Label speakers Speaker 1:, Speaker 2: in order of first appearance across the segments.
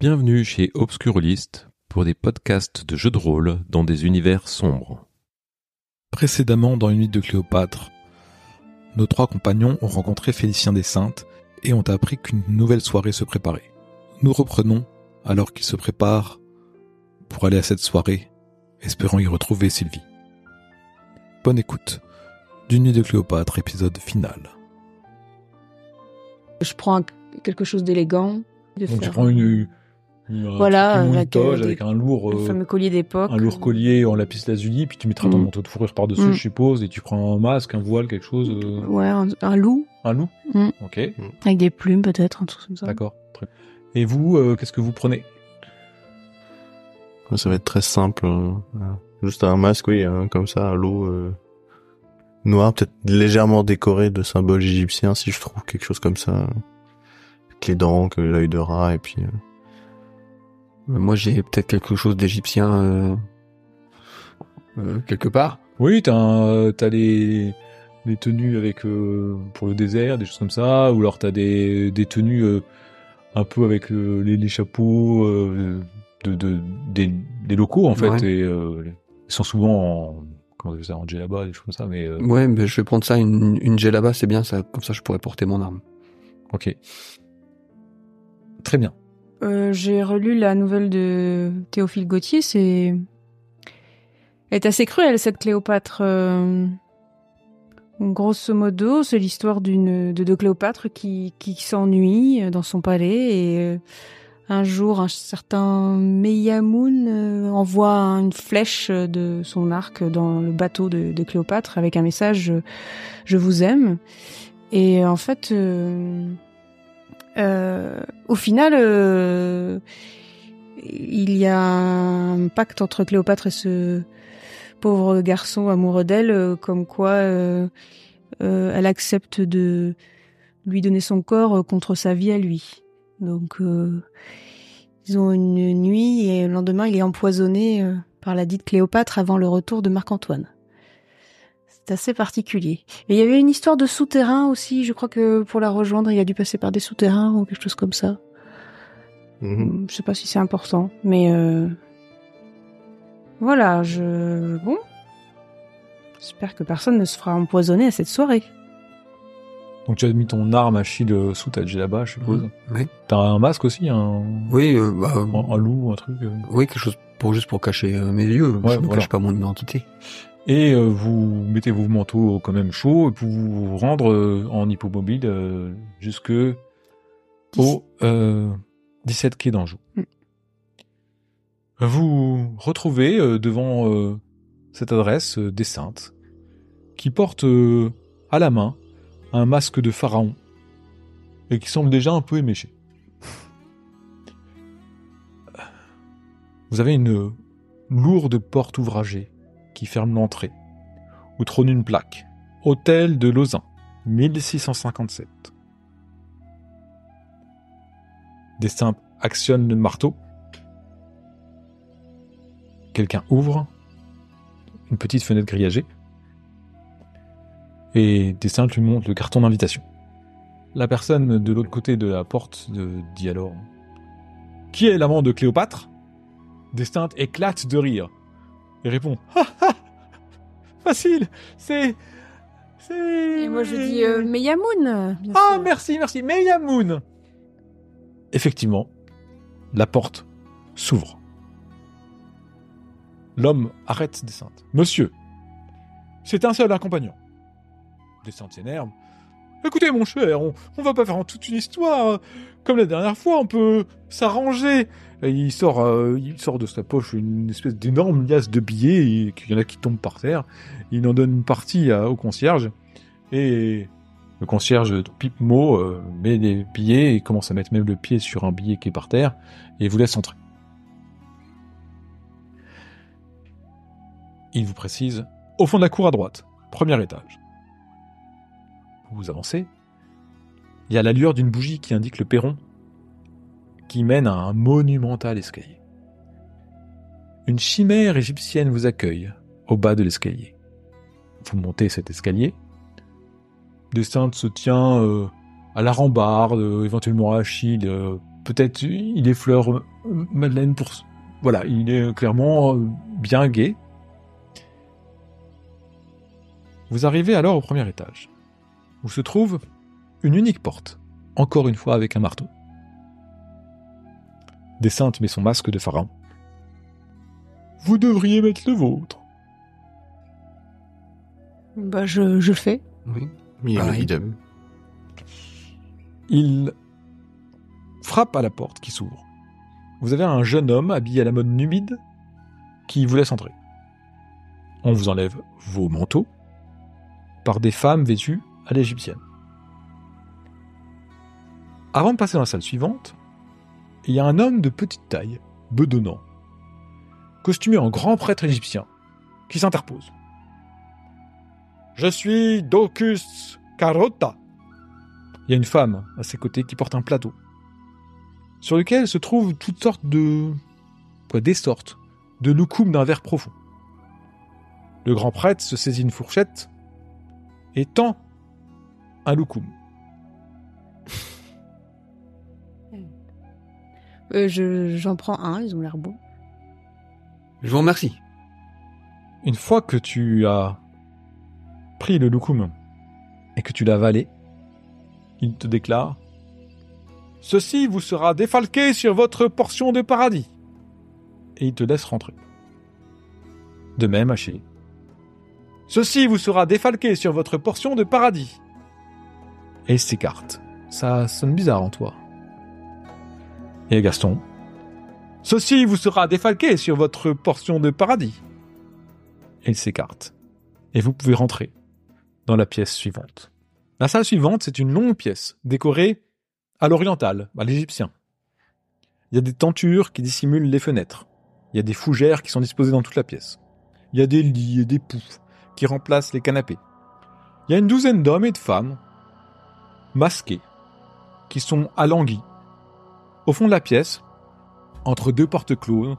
Speaker 1: Bienvenue chez Obscurlist pour des podcasts de jeux de rôle dans des univers sombres.
Speaker 2: Précédemment dans une nuit de Cléopâtre, nos trois compagnons ont rencontré Félicien des Saintes et ont appris qu'une nouvelle soirée se préparait. Nous reprenons alors qu'ils se préparent pour aller à cette soirée, espérant y retrouver Sylvie. Bonne écoute d'une nuit de Cléopâtre, épisode final.
Speaker 3: Je prends quelque chose d'élégant. De
Speaker 2: Donc tu
Speaker 3: faire
Speaker 2: prends une, une- un
Speaker 3: Voilà, avec,
Speaker 2: toge
Speaker 3: euh, des-
Speaker 2: avec un lourd,
Speaker 3: le
Speaker 2: euh,
Speaker 3: fameux collier d'époque.
Speaker 2: un lourd collier en lapis lazuli, puis tu mettras ton
Speaker 3: Mm.
Speaker 2: manteau de fourrure par-dessus,
Speaker 3: Mm.
Speaker 2: je suppose, et tu prends un masque, un voile, quelque chose, euh,
Speaker 3: Ouais, un, un loup
Speaker 2: un loup.
Speaker 3: Mm.
Speaker 2: Ok,
Speaker 3: avec des plumes peut-être, un truc comme ça.
Speaker 2: d'accord. Très bien. Et vous, euh, qu'est-ce que vous prenez?
Speaker 4: Ça va être très simple. Juste un masque, oui, hein, comme ça, à l'eau euh, noir, peut-être légèrement décoré de symboles égyptiens, si je trouve quelque chose comme ça. Avec les dents, que l'œil de rat, et puis... Euh,
Speaker 5: Moi, j'ai peut-être quelque chose d'égyptien euh, euh, quelque part.
Speaker 2: Oui, t'as un- t'as les les tenues avec euh, pour le désert, des choses comme ça, ou alors t'as des des tenues euh, un peu avec euh, les, les chapeaux euh, de, de des, des locaux en fait,
Speaker 5: Ouais.
Speaker 2: et euh, ils sont souvent en comment on appelle ça en djellaba, des choses comme ça, mais euh,
Speaker 5: Ouais, mais je vais prendre ça, une, une là c'est bien, ça, comme ça je pourrais porter mon arme.
Speaker 2: ok, très bien.
Speaker 3: Euh, J'ai relu la nouvelle de Théophile Gautier, c'est... Assez cruelle, cette Cléopâtre. euh, Grosso modo, c'est l'histoire de, de Cléopâtre qui, s'ennuie dans son palais et euh, un jour, un certain Meyamoun envoie une flèche de son arc dans le bateau de, Cléopâtre avec un message Je vous aime ». Et en fait... euh, au final, euh, il y a un pacte entre Cléopâtre et ce pauvre garçon amoureux d'elle, euh, comme quoi elle accepte de lui donner son corps contre sa vie à lui. Donc, ils ont une nuit et le lendemain, il est empoisonné par la dite Cléopâtre avant le retour de Marc-Antoine. C'est assez particulier. Et il y avait une histoire de souterrain aussi. Je crois que pour la rejoindre, il a dû passer par des souterrains ou quelque chose comme ça.
Speaker 4: mhm.
Speaker 3: Je sais pas si c'est important, mais euh... voilà, je bon. J'espère que personne ne se fera empoisonner à cette soirée.
Speaker 2: Donc tu as mis ton arme Achille euh, sous ta djellaba, je suppose.
Speaker 5: Oui.
Speaker 2: T'as un masque aussi, un,
Speaker 5: Oui, euh, bah,
Speaker 2: un, un loup, un truc. euh.
Speaker 5: oui, quelque chose pour juste pour cacher mes yeux.
Speaker 2: Ouais,
Speaker 5: je ne
Speaker 2: voilà.
Speaker 5: cache pas mon identité.
Speaker 2: Et euh, vous mettez vos manteaux quand même chauds pour vous rendre euh, en hippomobile euh, jusque au euh, 17 quai d'Anjou.
Speaker 3: Mm.
Speaker 2: Vous retrouvez devant cette adresse des saintes qui porte à la main un masque de pharaon et qui semble déjà un peu éméché. Vous avez une lourde porte ouvragée ferme l'entrée, où trône une plaque. Hôtel de Lausanne, 1657. Des simples actionnent le marteau. Quelqu'un ouvre une petite fenêtre grillagée. Et des simples lui montrent le carton d'invitation. La personne de l'autre côté de la porte dit alors Qui est l'amant de Cléopâtre? Destin éclate de rire et répond Ha ha Facile C'est. C'est.
Speaker 3: Et moi je dis euh, Meyamoun.
Speaker 2: Ah,
Speaker 3: sûr.
Speaker 2: merci, merci, Meyamoun Effectivement, la porte s'ouvre. L'homme arrête des saintes. Monsieur, c'est un seul accompagnant. Des saintes s'énervent. Écoutez, mon cher, on, va pas faire en toute une histoire. Comme la dernière fois, on peut s'arranger. Il sort, euh, il sort de sa poche une espèce d'énorme liasse de billets, et qu'il y en a qui tombent par terre. Il en donne une partie au concierge. Et le concierge pipe mot, euh, met les billets et commence à mettre même le pied sur un billet qui est par terre et vous laisse entrer. Il vous précise au fond de la cour à droite, premier étage. Vous avancez. Il y a la lueur d'une bougie qui indique le perron qui mène à un monumental escalier. Une chimère égyptienne vous accueille au bas de l'escalier. Vous montez cet escalier. Destin se tient euh, à la rambarde, euh, éventuellement à Achille, euh, Peut-être il effleure Madeleine pour... Voilà, il est clairement bien gai. Vous arrivez alors au premier étage, où se trouve une unique porte, encore une fois avec un marteau. Descente met son masque de pharaon. Vous devriez mettre le vôtre.
Speaker 3: Bah, je, je le fais.
Speaker 5: Oui.
Speaker 4: Il idem.
Speaker 2: Il frappe à la porte qui s'ouvre. Vous avez un jeune homme habillé à la mode numide qui vous laisse entrer. On vous enlève vos manteaux par des femmes vêtues à l'égyptienne. Avant de passer dans la salle suivante, il y a un homme de petite taille, bedonnant, costumé en grand prêtre égyptien, qui s'interpose. Je suis Docus Carota. Il y a une femme à ses côtés qui porte un plateau, sur lequel se trouvent toutes sortes de... quoi, des sortes de loukoum d'un verre profond. Le grand prêtre se saisit une fourchette et tend un loukoum.
Speaker 3: Euh, je- J'en prends un, ils ont l'air beaux.
Speaker 5: Je vous remercie.
Speaker 2: Une fois que tu as pris le loukoum et que tu l'as avalé, il te déclare Ceci vous sera défalqué sur votre portion de paradis. Et il te laisse rentrer. De même, Achille. Ceci vous sera défalqué sur votre portion de paradis. Et il s'écarte. Ça sonne bizarre en toi. Et Gaston. Ceci vous sera défalqué sur votre portion de paradis. Il s'écarte. Et vous pouvez rentrer dans la pièce suivante. La salle suivante, c'est une longue pièce, décorée à l'oriental, à l'égyptien. Il y a des tentures qui dissimulent les fenêtres. Il y a des fougères qui sont disposées dans toute la pièce. Il y a des lits et des poufs qui remplacent les canapés. Il y a une douzaine d'hommes et de femmes, masqués, qui sont alanguis. Au fond de la pièce, entre deux portes closes,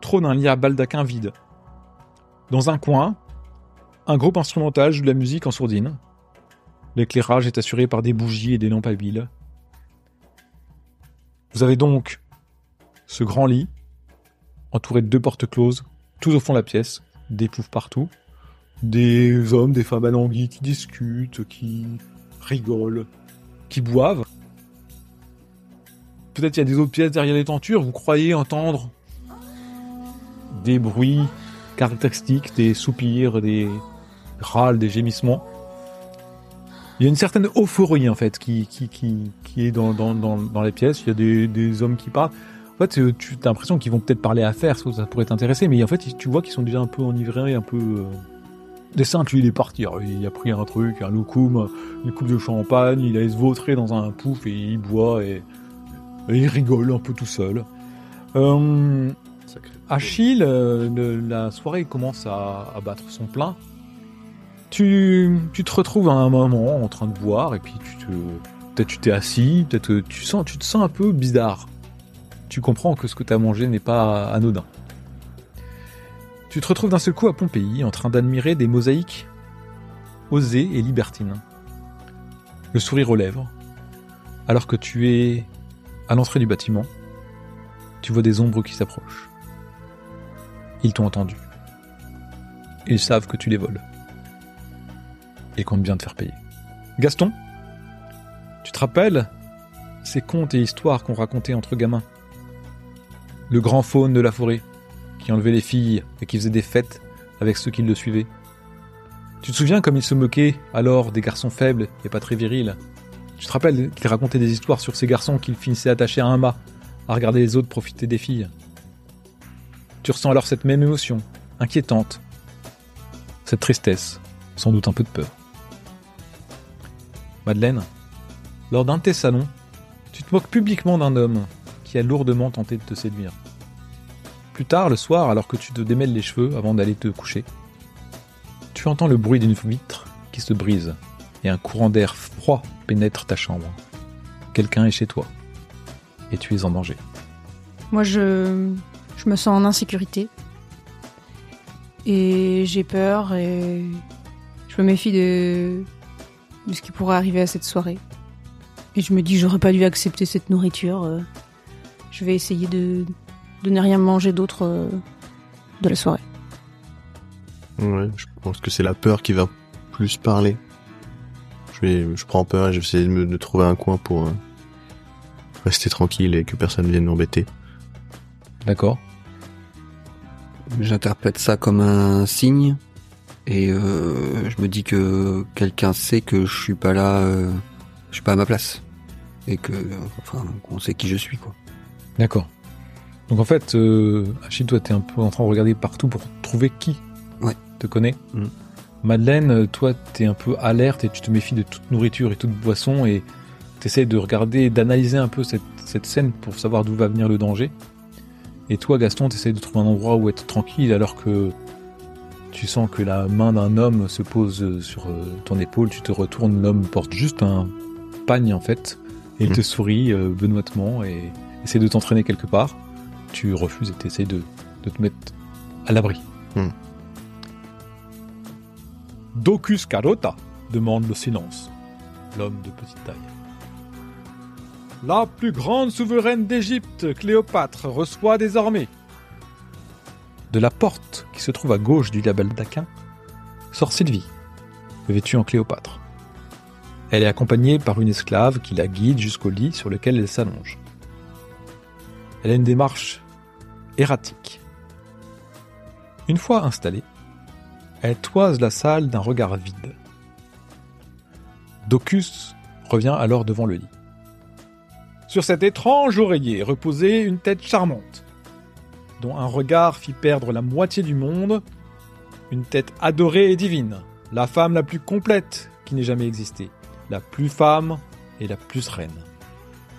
Speaker 2: trône un lit à baldaquin vide. Dans un coin, un groupe instrumental joue de la musique en sourdine. L'éclairage est assuré par des bougies et des lampes. Vous avez donc ce grand lit, entouré de deux portes closes, tout au fond de la pièce, des poufs partout, des hommes, des femmes alanguies qui discutent, qui rigolent, qui boivent. Peut-être il y a des autres pièces derrière les tentures, vous croyez entendre des bruits caractéristiques, des soupirs, des râles, des gémissements. Il y a une certaine euphorie en fait qui, qui, qui, qui est dans, dans, dans, dans les pièces. Il y a des, des hommes qui parlent. En fait, euh, tu as l'impression qu'ils vont peut-être parler affaires, ça ça pourrait t'intéresser, mais en fait, tu vois qu'ils sont déjà un peu enivrés, un peu. Euh... Dessin, lui, il est parti. Il a pris un truc, un loukoum, une coupe de champagne, il allait se vautrer dans un pouf et il boit et, il rigole un peu tout seul. Euh. Achille, euh, la soirée commence à, battre son plein. Tu, tu te retrouves à un moment en train de boire et puis tu te, peut-être tu t'es assis, peut-être tu sens, tu te sens un peu bizarre. Tu comprends que ce que tu as mangé n'est pas anodin. Tu te retrouves d'un seul coup à Pompéi en train d'admirer des mosaïques osées et libertines. Le sourire aux lèvres, alors que tu es à l'entrée du bâtiment, tu vois des ombres qui s'approchent. Ils t'ont entendu. Ils savent que tu les voles. Ils comptent bien te faire payer. Gaston, tu te rappelles ces contes et histoires qu'on racontait entre gamins? Le grand faune de la forêt, qui enlevait les filles et qui faisait des fêtes avec ceux qui le suivaient. Tu te souviens comme il se moquait alors des garçons faibles et pas très virils? Tu te rappelles qu'il racontait des histoires sur ces garçons qu'il finissait attachés à un mât, à regarder les autres profiter des filles? Tu ressens alors cette même émotion, inquiétante, cette tristesse, sans doute un peu de peur. Madeleine, lors d'un de tes salons, tu te moques publiquement d'un homme qui a lourdement tenté de te séduire. Plus tard, le soir, alors que tu te démêles les cheveux avant d'aller te coucher, tu entends le bruit d'une vitre qui se brise et un courant d'air froid pénètre ta chambre. Quelqu'un est chez toi et tu es en danger.
Speaker 3: Moi, je, je me sens en insécurité. Et j'ai peur et je me méfie de, ce qui pourrait arriver à cette soirée. Et je me dis, j'aurais pas dû accepter cette nourriture. euh. je vais essayer de, de ne rien manger d'autre euh, de la soirée.
Speaker 4: Ouais, je pense que c'est la peur qui va plus parler. Je vais, je prends peur et je vais essayer de me de trouver un coin pour euh, rester tranquille et que personne vienne m'embêter.
Speaker 2: D'accord.
Speaker 5: J'interprète ça comme un signe et euh, je me dis que quelqu'un sait que je suis pas là, euh, je suis pas à ma place et que, enfin, on sait qui je suis quoi.
Speaker 2: D'accord. Donc en fait, euh, Achille, toi, t'es un peu en train de regarder partout pour trouver qui
Speaker 5: Ouais.
Speaker 2: te connaît.
Speaker 5: Mm.
Speaker 2: Madeleine, euh, toi, t'es un peu alerte et tu te méfies de toute nourriture et toute boisson et t'essayes de regarder, d'analyser un peu cette, cette scène pour savoir d'où va venir le danger. Et toi, Gaston, t'essayes de trouver un endroit où être tranquille alors que tu sens que la main d'un homme se pose euh, sur euh, ton épaule, tu te retournes, l'homme porte juste un pagne en fait, et il
Speaker 4: Mm.
Speaker 2: te sourit euh, benoîtement et essaie de t'entraîner quelque part. Tu refuses et t'essayes de, de te mettre à l'abri.
Speaker 4: Mm.
Speaker 2: Docus Carota demande le silence, l'homme de petite taille. La plus grande souveraine d'Égypte, Cléopâtre, reçoit désormais. De la porte qui se trouve à gauche du label d'Aquin sort Sylvie, vêtue en Cléopâtre. Elle est accompagnée par une esclave qui la guide jusqu'au lit sur lequel elle s'allonge. Elle a une démarche erratique. Une fois installée, elle toise la salle d'un regard vide. Docus revient alors devant le lit. Sur cet étrange oreiller reposait une tête charmante, dont un regard fit perdre la moitié du monde, une tête adorée et divine, la femme la plus complète qui n'ait jamais existé, la plus femme et la plus reine,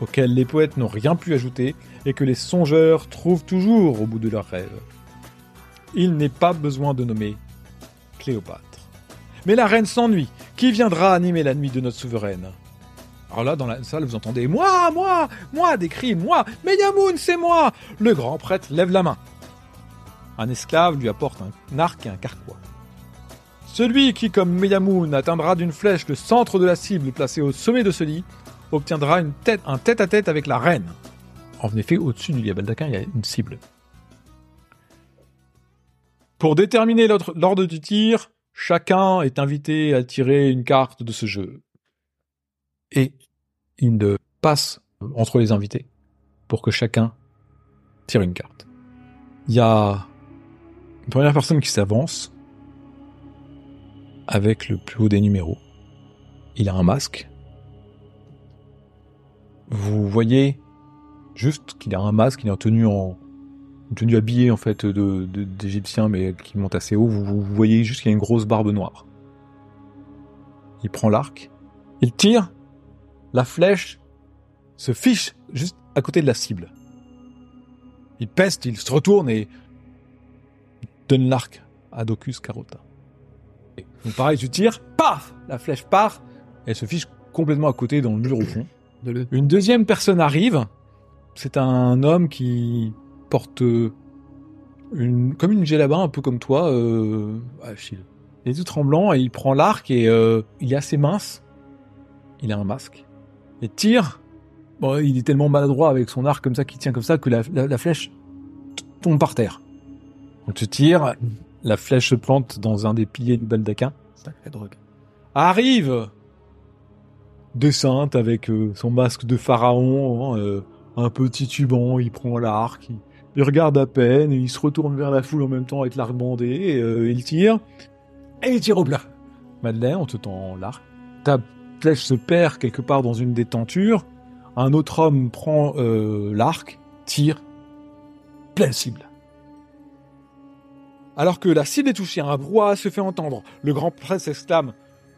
Speaker 2: auquel les poètes n'ont rien pu ajouter et que les songeurs trouvent toujours au bout de leurs rêves. Il n'est pas besoin de nommer Cléopâtre. Mais la reine s'ennuie. Qui viendra animer la nuit de notre souveraine? Alors là, dans la salle, vous entendez Moi, moi, moi des cris, moi, Meyamoun, c'est moi Le grand prêtre lève la main. Un esclave lui apporte un arc et un carquois. Celui qui, comme Meyamoun, atteindra d'une flèche le centre de la cible placée au sommet de ce lit, obtiendra une tête, un tête-à-tête avec la reine. En effet, au-dessus du lit à baldaquin, il y a une cible. Pour déterminer l'ordre du tir, chacun est invité à tirer une carte de ce jeu. Et il passe entre les invités pour que chacun tire une carte. Il y a une première personne qui s'avance avec le plus haut des numéros. Il a un masque. Vous voyez juste qu'il a un masque, il est en tenue en une tenue habillée en fait d'égyptien mais qui monte assez haut. Vous, voyez juste qu'il a une grosse barbe noire. Il prend l'arc, il tire, la flèche se fiche juste à côté de la cible. Il peste, il se retourne et donne l'arc à Docus Carota. Et pareil, tu tires, paf La flèche part, elle se fiche complètement à côté dans le mur au fond. Une deuxième personne arrive. C'est un homme qui porte euh, une, comme une djellaba, un peu comme toi, euh, Achille. Il est tout tremblant et il prend l'arc et euh, il est assez mince. Il a un masque. Et tire. Bon, il est tellement maladroit avec son arc comme ça qu'il tient comme ça que la, la- la flèche tombe par terre. Donc tu tires, la flèche se plante dans un des piliers du baldaquin.
Speaker 5: Sacrée drogue.
Speaker 2: Arrive Descente avec euh, son masque de pharaon, hein, euh, un peu titubant, il prend l'arc, il, regarde à peine, il se retourne vers la foule en même temps avec l'arc bandé, et, euh, il tire, et il tire au plat. Madeleine, on te tend l'arc. Ta flèche se perd quelque part dans une des tentures, un autre homme prend l'arc, tire, pleine cible. Alors que la cible est touchée, un brouhaha se fait entendre. Le grand prêtre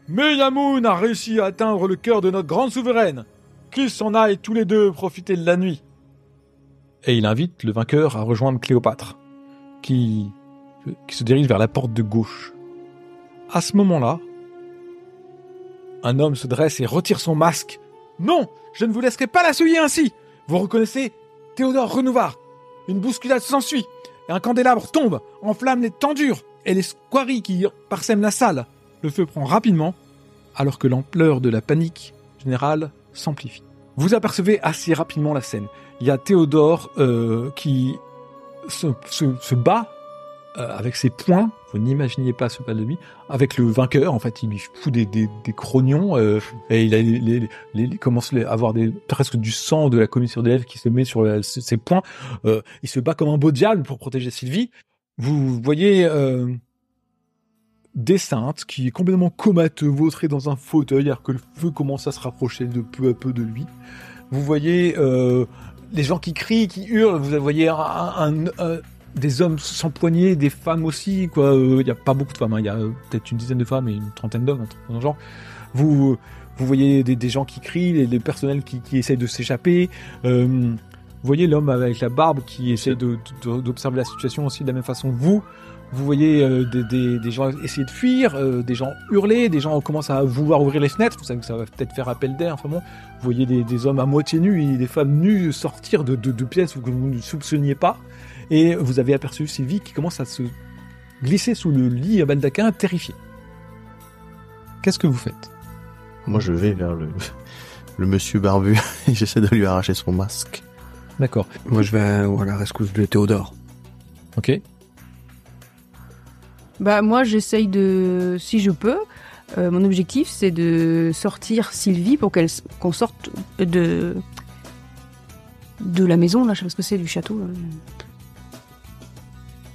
Speaker 2: s'exclame Meyamoun a réussi à atteindre le cœur de notre grande souveraine. Qu'ils s'en aillent tous les deux profiter de la nuit. Et il invite le vainqueur à rejoindre Cléopâtre, qui, qui se dirige vers la porte de gauche. À ce moment-là, un homme se dresse et retire son masque. Non, je ne vous laisserai pas la souiller ainsi. Vous reconnaissez Théodore Renouvard. Une bousculade s'ensuit, et un candélabre tombe, enflamme les tendures et les squaries qui parsèment la salle. Le feu prend rapidement, alors que l'ampleur de la panique générale s'amplifie. Vous apercevez assez rapidement la scène. il y a Théodore euh, qui se, se, se bat euh, avec ses poings. Vous n'imaginez pas ce pas de lui. Avec le vainqueur, en fait, il lui fout des, des, des crognons euh, et il a les, les, les- commence à avoir des, presque du sang de la commission d'élèves qui se met sur euh, ses ses poings. Euh, il se bat comme un beau diable pour protéger Sylvie. Vous voyez euh, des saintes qui est complètement comateux, vautré dans un fauteuil, alors que le feu commence à se rapprocher de peu à peu de lui. Vous voyez euh, les gens qui crient, qui hurlent. Vous voyez un, des hommes s'empoigner, des femmes aussi. Quoi, Euh, il y a pas beaucoup de femmes. hein. Il y a euh, peut-être une dizaine de femmes et une trentaine d'hommes, dans genre. Vous vous voyez des, gens qui crient, les, personnels qui, essayent de s'échapper. Euh, vous voyez l'homme avec la barbe qui essaie d'observer la situation aussi de la même façon vous. Vous voyez euh, des, des- des gens essayer de fuir, euh, des gens hurler, des gens commencent à vouloir ouvrir les fenêtres. Vous savez que ça va peut-être faire appel d'air. Enfin bon, vous voyez des, des hommes à moitié nus et des femmes nues sortir de, de, de pièces que vous ne soupçonniez pas. Et vous avez aperçu Sylvie qui commence à se glisser sous le lit à baldaquin, terrifiée. Qu'est-ce que vous faites?
Speaker 4: Moi, je vais vers le, le monsieur barbu et j'essaie de lui arracher son masque.
Speaker 2: D'accord.
Speaker 5: Moi, je vais à la rescousse de Théodore.
Speaker 2: Ok.
Speaker 3: Bah moi j'essaye de, si je peux, euh, mon objectif c'est de sortir Sylvie pour qu'elle qu'on sorte de de la maison là, je sais pas ce que c'est du château. là.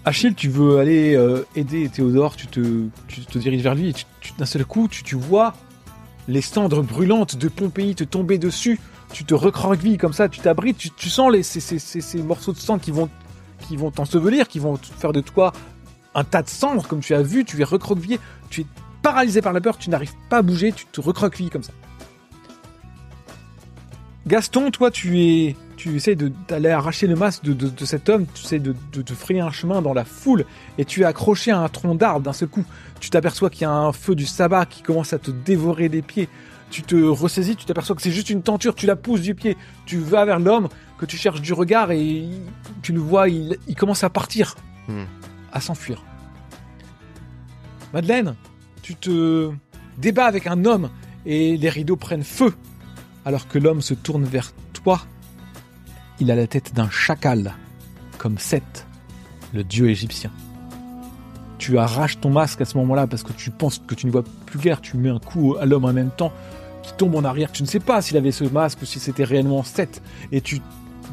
Speaker 2: Achille, tu veux aller euh, aider Théodore, tu te, tu te diriges vers lui et d'un seul coup, tu, vois les cendres brûlantes de Pompéi te tomber dessus. Tu te recroquevilles comme ça, tu t'abrites, tu, tu sens les, ces, ces- ces- ces morceaux de sang qui vont, qui vont t'ensevelir, qui vont faire de toi un tas de cendres, comme tu as vu, tu es recroquevillé, tu es paralysé par la peur, tu n'arrives pas à bouger, tu te recroquevilles comme ça. Gaston, toi, tu es, tu essaies d'aller arracher le masque de, cet homme, tu essaies de, te frayer un chemin dans la foule, et tu es accroché à un tronc d'arbre d'un seul coup. Tu t'aperçois qu'il y a un feu du sabbat qui commence à te dévorer des pieds. Tu te ressaisis, tu t'aperçois que c'est juste une tenture, tu la pousses du pied. Tu vas vers l'homme que tu cherches du regard et tu le vois, il, il commence à partir,
Speaker 4: Hmm.
Speaker 2: À s'enfuir. Madeleine, tu te débats avec un homme et les rideaux prennent feu. Alors que l'homme se tourne vers toi, il a la tête d'un chacal, comme Seth, le dieu égyptien. Tu arraches ton masque à ce moment-là parce que tu penses que tu ne vois plus clair. Tu mets un coup à l'homme en même temps qui tombe en arrière. Tu ne sais pas s'il avait ce masque ou si c'était réellement Seth. Et tu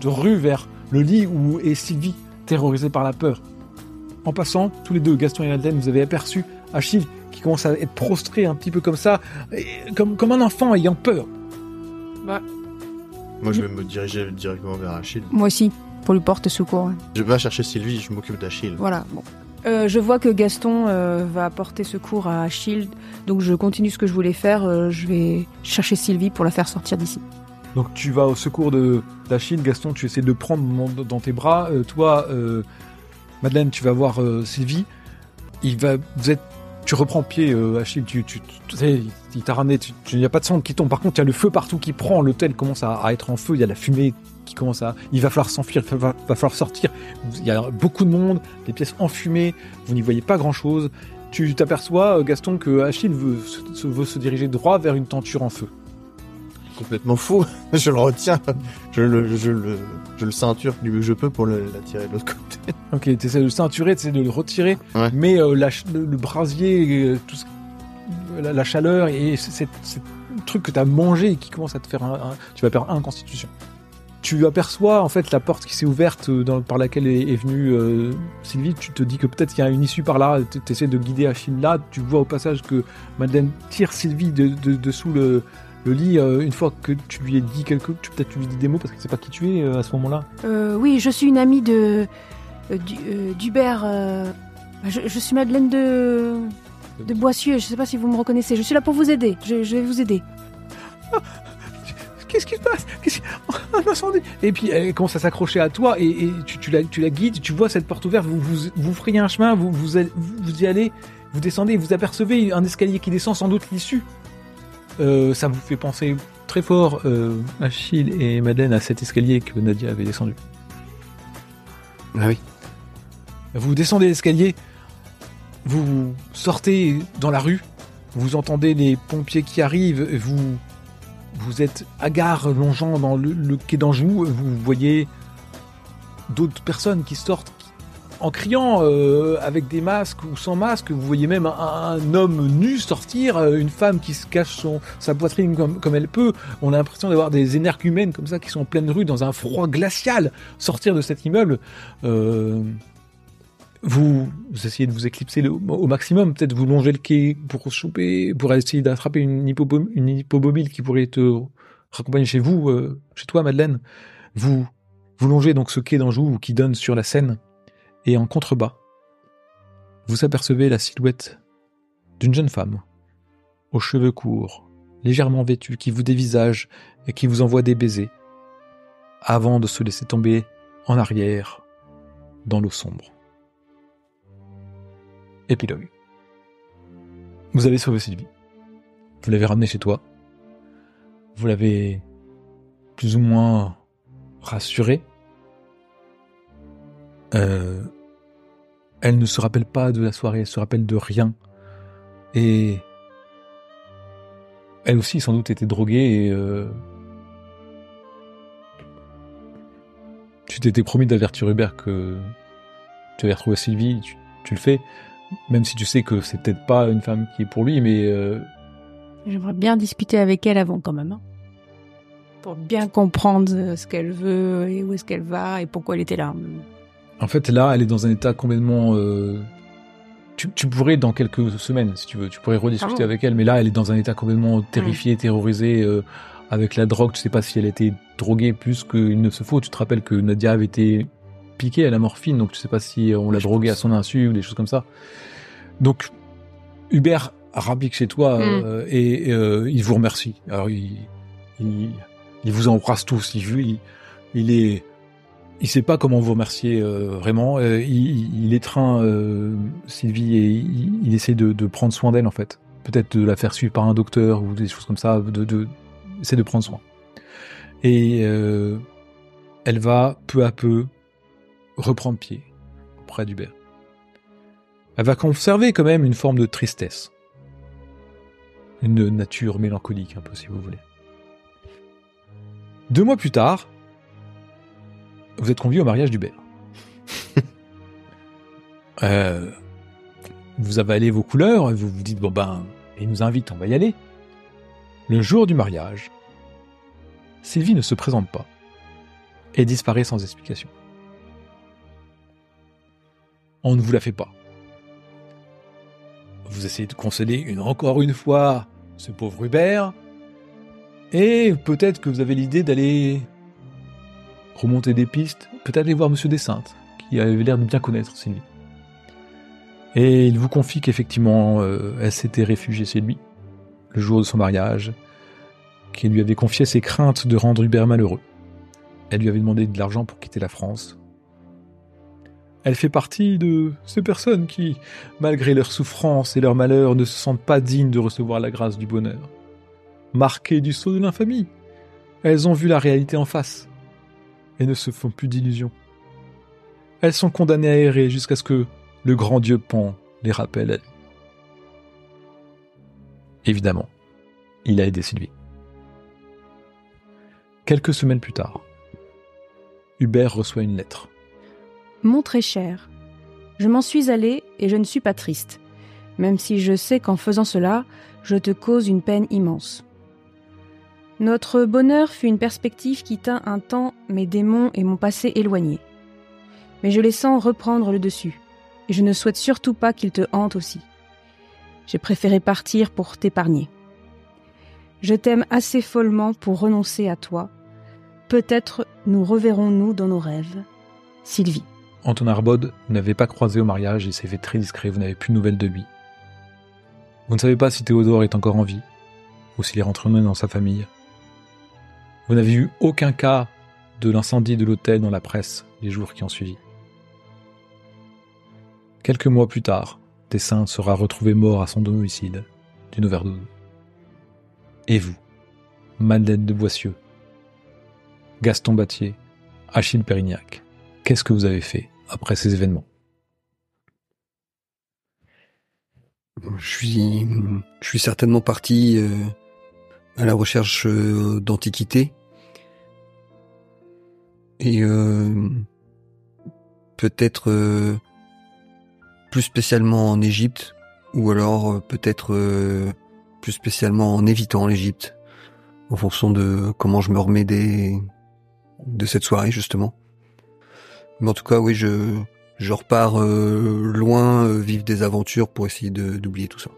Speaker 2: te rues vers le lit où est Sylvie, terrorisée par la peur. En passant, tous les deux, Gaston et Madeleine, vous avez aperçu Achille qui commence à être prostré un petit peu comme ça, et comme, comme un enfant ayant peur.
Speaker 4: Moi, je vais me diriger directement vers Achille.
Speaker 3: Moi aussi, pour lui porter secours.
Speaker 4: Je vais chercher Sylvie, je m'occupe d'Achille.
Speaker 3: Voilà. Bon. Euh, je vois que Gaston euh, va porter secours à Achille, donc je continue ce que je voulais faire. euh, je vais chercher Sylvie pour la faire sortir d'ici.
Speaker 2: Donc tu vas au secours de d'Achille, Gaston, tu essaies de prendre dans- dans tes bras. Euh, toi, euh, Madeleine, tu vas voir euh, Sylvie. Il va, vous êtes, tu reprends pied, euh, Achille. Tu, sais, il- t'a ramené. Il n'y a pas de sang qui tombe. Par contre, il y a le feu partout qui prend. L'hôtel commence à, être en feu. Il y a la fumée qui commence à. Il va falloir s'enfuir. Il va, falloir sortir. Il y a beaucoup de monde. Des pièces enfumées. Vous n'y voyez pas grand chose. Tu t'aperçois, euh, Gaston, que Achille veut se diriger droit vers une tenture en feu.
Speaker 4: Complètement fou. je le retiens. Je le, je le, je le ceinture du mieux que je peux pour l'attirer de l'autre côté.
Speaker 2: Ok, tu essaies de le ceinturer, tu essaies de le retirer,
Speaker 4: Ouais.
Speaker 2: mais euh, la le, le brasier, euh, tout ce- la, la chaleur et c- c'est c'est le truc que tu as mangé et qui commence à te faire un, un- tu vas perdre un constitution. Tu aperçois en fait la porte qui s'est ouverte euh, dans- par laquelle est, est venue euh, Sylvie. Tu te dis que peut-être qu'il y a une issue par là. Tu essaies de guider Achille là. Tu vois au passage que Madeleine tire Sylvie de, de- dessous le, le lit. euh, une fois que tu lui as dit quelque, tu peut-être tu lui dis des mots parce que c'est pas qui tu es euh, à ce moment-là.
Speaker 3: Euh, oui, je suis une amie de euh, euh, d'Hubert. euh, je, je suis Madeleine de de Boissieu. Je sais pas si vous me reconnaissez. Je suis là pour vous aider. Je, je vais vous aider.
Speaker 2: Qu'est-ce qui se passe? Qu'est-ce qui- Un incendie Et puis elle commence à s'accrocher à toi et, et tu, tu la, tu la guides, tu vois cette porte ouverte, vous, vous, vous frayez un chemin, vous, vous, allez- vous, vous y allez, vous descendez, vous apercevez un escalier qui descend sans doute l'issue. Euh, ça vous fait penser très fort, euh, Achille et Madeleine, à cet escalier que Nadia avait descendu.
Speaker 5: Ah oui.
Speaker 2: Vous descendez l'escalier, vous sortez dans la rue, vous entendez les pompiers qui arrivent, vous, vous êtes à gare longeant dans le, le quai d'Anjou, vous voyez d'autres personnes qui sortent en criant euh, avec des masques ou sans masque. Vous voyez même un, homme nu sortir, euh, une femme qui se cache son, sa poitrine comme, comme elle peut. On a l'impression d'avoir des énergumènes comme ça qui sont en pleine rue dans un froid glacial sortir de cet immeuble. Euh, vous, vous essayez de vous éclipser au maximum, peut-être vous longez le quai pour choper, pour essayer d'attraper une, hippopo- une hippomobile qui pourrait te raccompagner chez vous, chez toi, Madeleine. Vous, vous longez donc ce quai d'Anjou qui donne sur la Seine, et en contrebas, vous apercevez la silhouette d'une jeune femme, aux cheveux courts, légèrement vêtue, qui vous dévisage et qui vous envoie des baisers, avant de se laisser tomber en arrière dans l'eau sombre. Épilogue. Vous avez sauvé Sylvie. Vous l'avez ramenée chez toi. Vous l'avez plus ou moins rassurée. Euh, elle ne se rappelle pas de la soirée, elle se rappelle de rien. Et elle aussi, sans doute, était droguée euh, tu t'étais promis d'avertir Hubert que tu avais retrouvé Sylvie, tu, le fais, même si tu sais que c'est peut-être pas une femme qui est pour lui, mais euh,
Speaker 3: J'aimerais bien discuter avec elle avant quand même. hein. Pour bien comprendre ce qu'elle veut et où est-ce qu'elle va et pourquoi elle était là.
Speaker 2: En fait, là, elle est dans un état complètement. euh, Tu, tu pourrais, dans quelques semaines, si tu veux, tu pourrais rediscuter
Speaker 3: Ah bon
Speaker 2: avec elle, mais là, elle est dans un état complètement terrifié, terrorisé, euh, avec la drogue. Tu sais pas si elle était droguée plus qu'il ne se faut. Tu te rappelles que Nadia avait été piquée à la morphine, donc tu sais pas si on l'a droguée à son insu ou des choses comme ça. Donc, Hubert rabique chez toi
Speaker 3: Mm.
Speaker 2: euh, et euh, il vous remercie. Alors, il, il, il vous embrasse tous. Il, il, il est il sait pas comment vous remercier euh, vraiment. Euh, il, étreint euh, Sylvie et il, essaie de, prendre soin d'elle en fait. Peut-être de la faire suivre par un docteur ou des choses comme ça. De, essaie de prendre soin. Et elle va peu à peu reprendre pied auprès d'Hubert. Elle va conserver quand même une forme de tristesse, une nature mélancolique un peu si vous voulez. Deux mois plus tard, vous êtes convié au mariage d'Hubert. euh, vous avalez vos couleurs et vous vous dites, bon ben, il nous invite, on va y aller. Le jour du mariage, Sylvie ne se présente pas et disparaît sans explication. On ne vous la fait pas. Vous essayez de consoler une, encore une fois ce pauvre Hubert, et peut-être que vous avez l'idée d'aller remonter des pistes, peut-être aller voir Monsieur Dessaintes, qui avait l'air de bien connaître Sylvie. Et il vous confie qu'effectivement, euh, elle s'était réfugiée chez lui, le jour de son mariage, qu'il lui avait confié ses craintes de rendre Hubert malheureux. Elle lui avait demandé de l'argent pour quitter la France. Elle fait partie de ces personnes qui, malgré leur souffrance et leur malheur, ne se sentent pas dignes de recevoir la grâce du bonheur. Marquées du sceau de l'infamie, elles ont vu la réalité en face et ne se font plus d'illusions. Elles sont condamnées à errer jusqu'à ce que le grand dieu Pan les rappelle. Évidemment, il a aidé Sylvie. Quelques semaines plus tard, Hubert reçoit une lettre.
Speaker 3: Mon très cher, je m'en suis allé et je ne suis pas triste, même si je sais qu'en faisant cela, je te cause une peine immense. Notre bonheur fut une perspective qui tint un temps mes démons et mon passé éloignés. Mais je les sens reprendre le dessus, et je ne souhaite surtout pas qu'ils te hantent aussi. J'ai préféré partir pour t'épargner. Je t'aime assez follement pour renoncer à toi. Peut-être nous reverrons-nous dans nos rêves. Sylvie.
Speaker 2: Anton Arbod, n'avez pas croisé au mariage, il s'est fait très discret, vous n'avez plus de nouvelles de lui. Vous ne savez pas si Théodore est encore en vie, ou s'il est rentré dans sa famille. Vous n'avez eu aucun cas de l'incendie de l'hôtel dans la presse les jours qui ont suivi. Quelques mois plus tard, Tessin sera retrouvé mort à son domicile d'une overdose. Et vous, Madeleine de Boissieu, Gaston Battier, Achille Pérignac, qu'est-ce que vous avez fait après ces événements?
Speaker 5: Je suis, certainement parti euh, à la recherche euh, d'antiquités et euh, peut-être euh, plus spécialement en Égypte ou alors peut-être plus spécialement en évitant l'Égypte en fonction de comment je me remets des de cette soirée justement. Mais en tout cas, oui, je je repars loin vivre des aventures pour essayer d'oublier tout ça.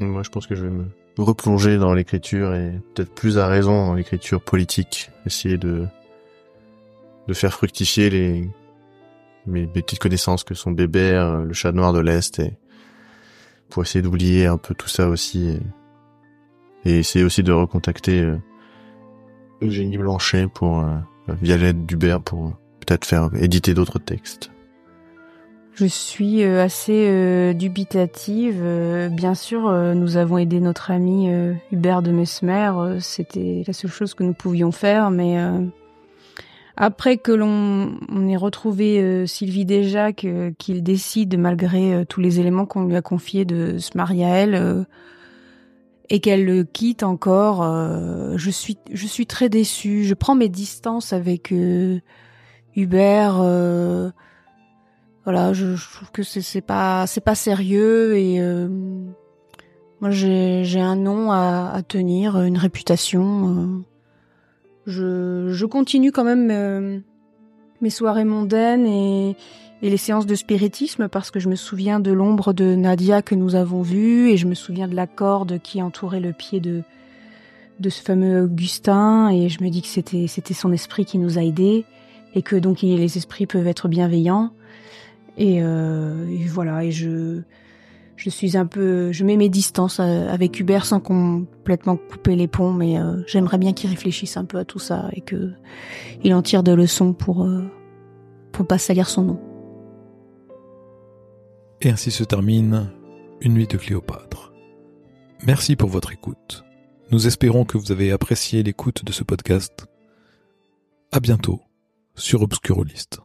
Speaker 4: Moi, je pense que je vais me replonger dans l'écriture et peut-être plus à raison dans l'écriture politique. Essayer de de faire fructifier les mes, petites connaissances que sont Bébert, le chat noir de l'Est et pour essayer d'oublier un peu tout ça aussi et, et essayer aussi de recontacter euh, Eugénie Blanchet pour euh, Violette Dubert pour peut-être faire éditer d'autres textes.
Speaker 3: Je suis euh, assez euh, dubitative. Euh, bien sûr, euh, nous avons aidé notre ami euh, Hubert de Mesmer. euh, C'était la seule chose que nous pouvions faire. Mais après que l'on on ait retrouvé Sylvie euh, qu'il décide, malgré tous les éléments qu'on lui a confiés, de se marier à elle, et qu'elle le quitte encore, je suis je suis très déçue. Je prends mes distances avec Hubert. Voilà, je, trouve que c'est pas c'est pas sérieux et euh, moi j'ai un nom à, à tenir, une réputation. euh. je je continue quand même euh, mes soirées mondaines et et les séances de spiritisme parce que je me souviens de l'ombre de Nadia que nous avons vue et je me souviens de la corde qui entourait le pied de de ce fameux Augustin et je me dis que c'était c'était son esprit qui nous a aidés et que donc les esprits peuvent être bienveillants et, euh, et voilà, et je, je suis un peu, je mets mes distances euh, avec Hubert sans complètement couper les ponts, mais euh, j'aimerais bien qu'il réfléchisse un peu à tout ça et que il en tire des leçons pour pour pas salir son nom.
Speaker 2: Et ainsi se termine Une nuit de Cléopâtre. Merci pour votre écoute. Nous espérons que vous avez apprécié l'écoute de ce podcast. À bientôt sur Obscurolist.